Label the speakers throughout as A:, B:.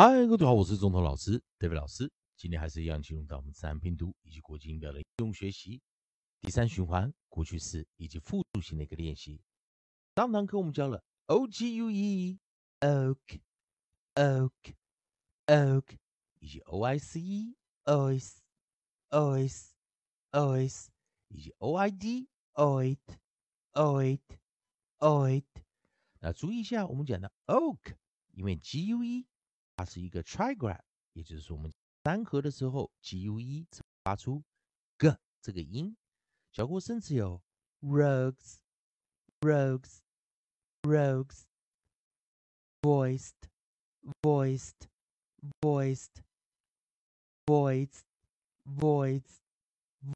A: 嗨，各位好，我是中头老师 David 老师。今天还是一样进入到我们自然拼读以及国际音标的应用学习第三循环过去式以及复数型的一个练习。上堂课我们教了 o g u e oak oak oak 以及 o i c e ois ois ois 以及 o i d oit oit oit。那注意一下，我们讲的 oak，因为 g u e 它是一个 trigram，也就是说我们单合的时候，g u e 发出 g 这个音。小过生词有 rogues rogues rogues voiced voiced voiced voiced voiced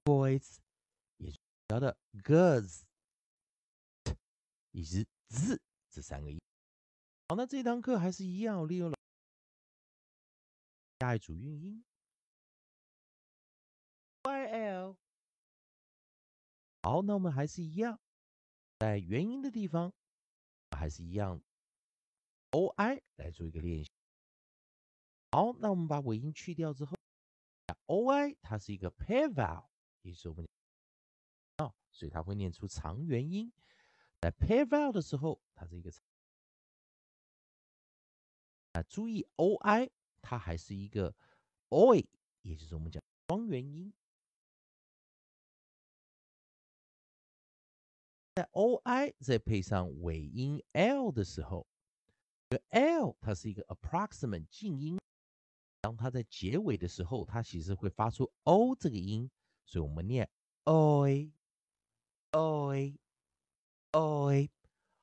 A: voice 也就是教的 girls，以及 z 这三个音。好，那这堂课还是一样，利用了。下一组韵音，y l。好，那我们还是一样，在元音的地方还是一样，o i 来做一个练习。好，那我们把尾音去掉之后，o i 它是一个 pair vowel，也就是我们啊，所以它会念出长元音。在 pair vowel 的时候，它是一个啊，注意 o i。它还是一个 oi，也就是我们讲双元音。在 oi 再配上尾音 l 的时候，这个 l 它是一个 approximate 静音，当它在结尾的时候，它其实会发出 o 这个音，所以我们念 oi，oi，oi。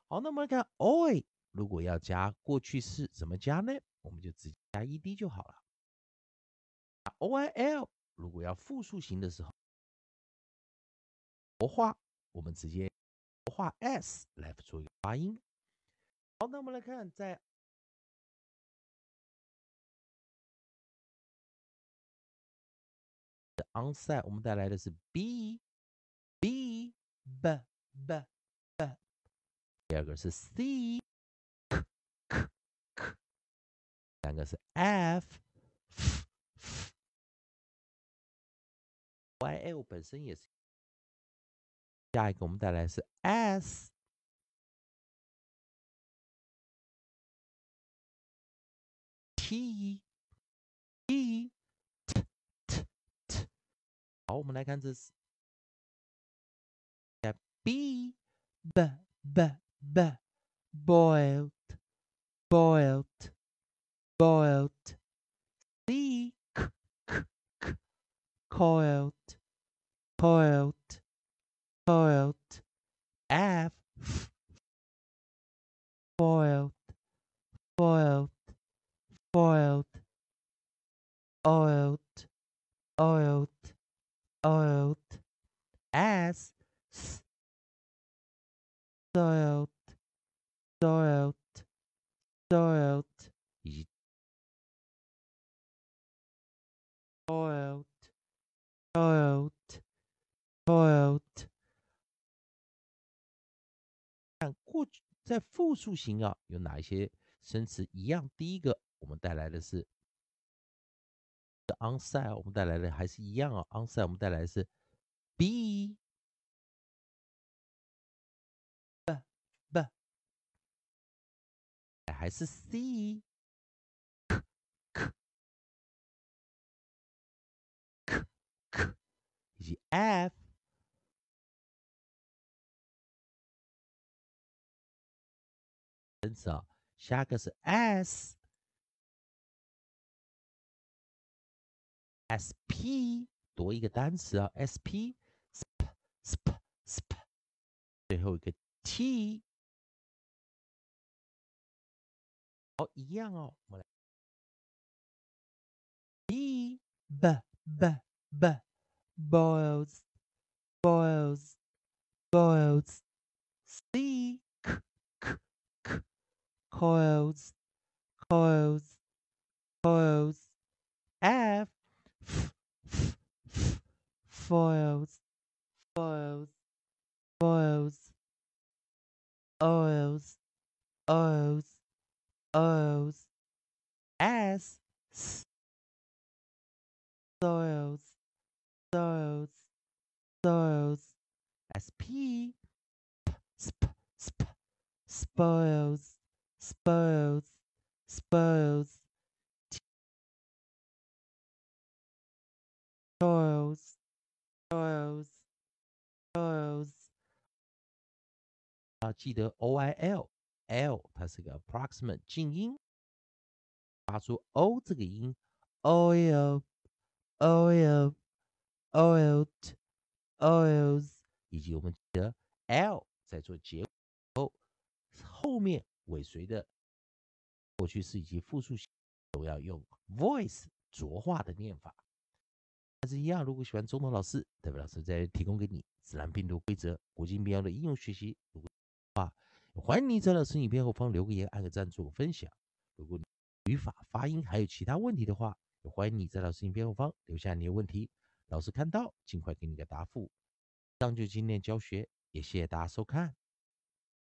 A: 好，那么看 oi，如果要加过去式，怎么加呢？我们就直接加 ed 就好了。oil 如果要复数型的时候，活化，我们直接活化 s 来做一个发音。好，那我们来看，在 onside 我们带来的是 b b b b b，第二个是 c。三个是 f，y l 本身也是。下一个我们带来是 s，t，t，t，好，我们来看这是 b，b，b，b，boiled，boiled。boiled, c, k, k, k, coiled, coiled, coiled, f, f, foiled, foiled, foiled, oiled, oiled, oiled, s, s, soiled, soiled, soiled, 过去在复数型啊，有哪一些生词一样？第一个，我们带来的是 onside，我们带来的还是一样啊。onside，我们带来的是 be, b, b，还是 c。以及 f，单词啊，下个是 s，sp 多一个单词啊，sp，sp，sp，s p，最后一个 t，好，一样哦，我们来，b，b，b，b。boils, boils, boils. C, coils, coils, coils. F, f, f, f, foils, foils, foils. Oils, oils, oils. S soils soils soils S P sp sp spoils spoils spoils soils soils soils 啊，记得 O I L L 它是个 approximate 静音，发出 O 这个音，oil oil oiled oils，以及我们记得 L 在做结后后面 尾随的过去式以及复数型都要用 voice 浊化的念法。还是一样，如果喜欢中东老师，代表老师再提供给你自然拼读规则、国际标的应用学习。如果话，欢迎你在老师影片后方留个言、按个赞、做个分享。如果你语法、发音还有其他问题的话，也欢迎你在老师影片后方留下你的问题，老师看到尽快给你个答复。以上就今天教学，也谢谢大家收看。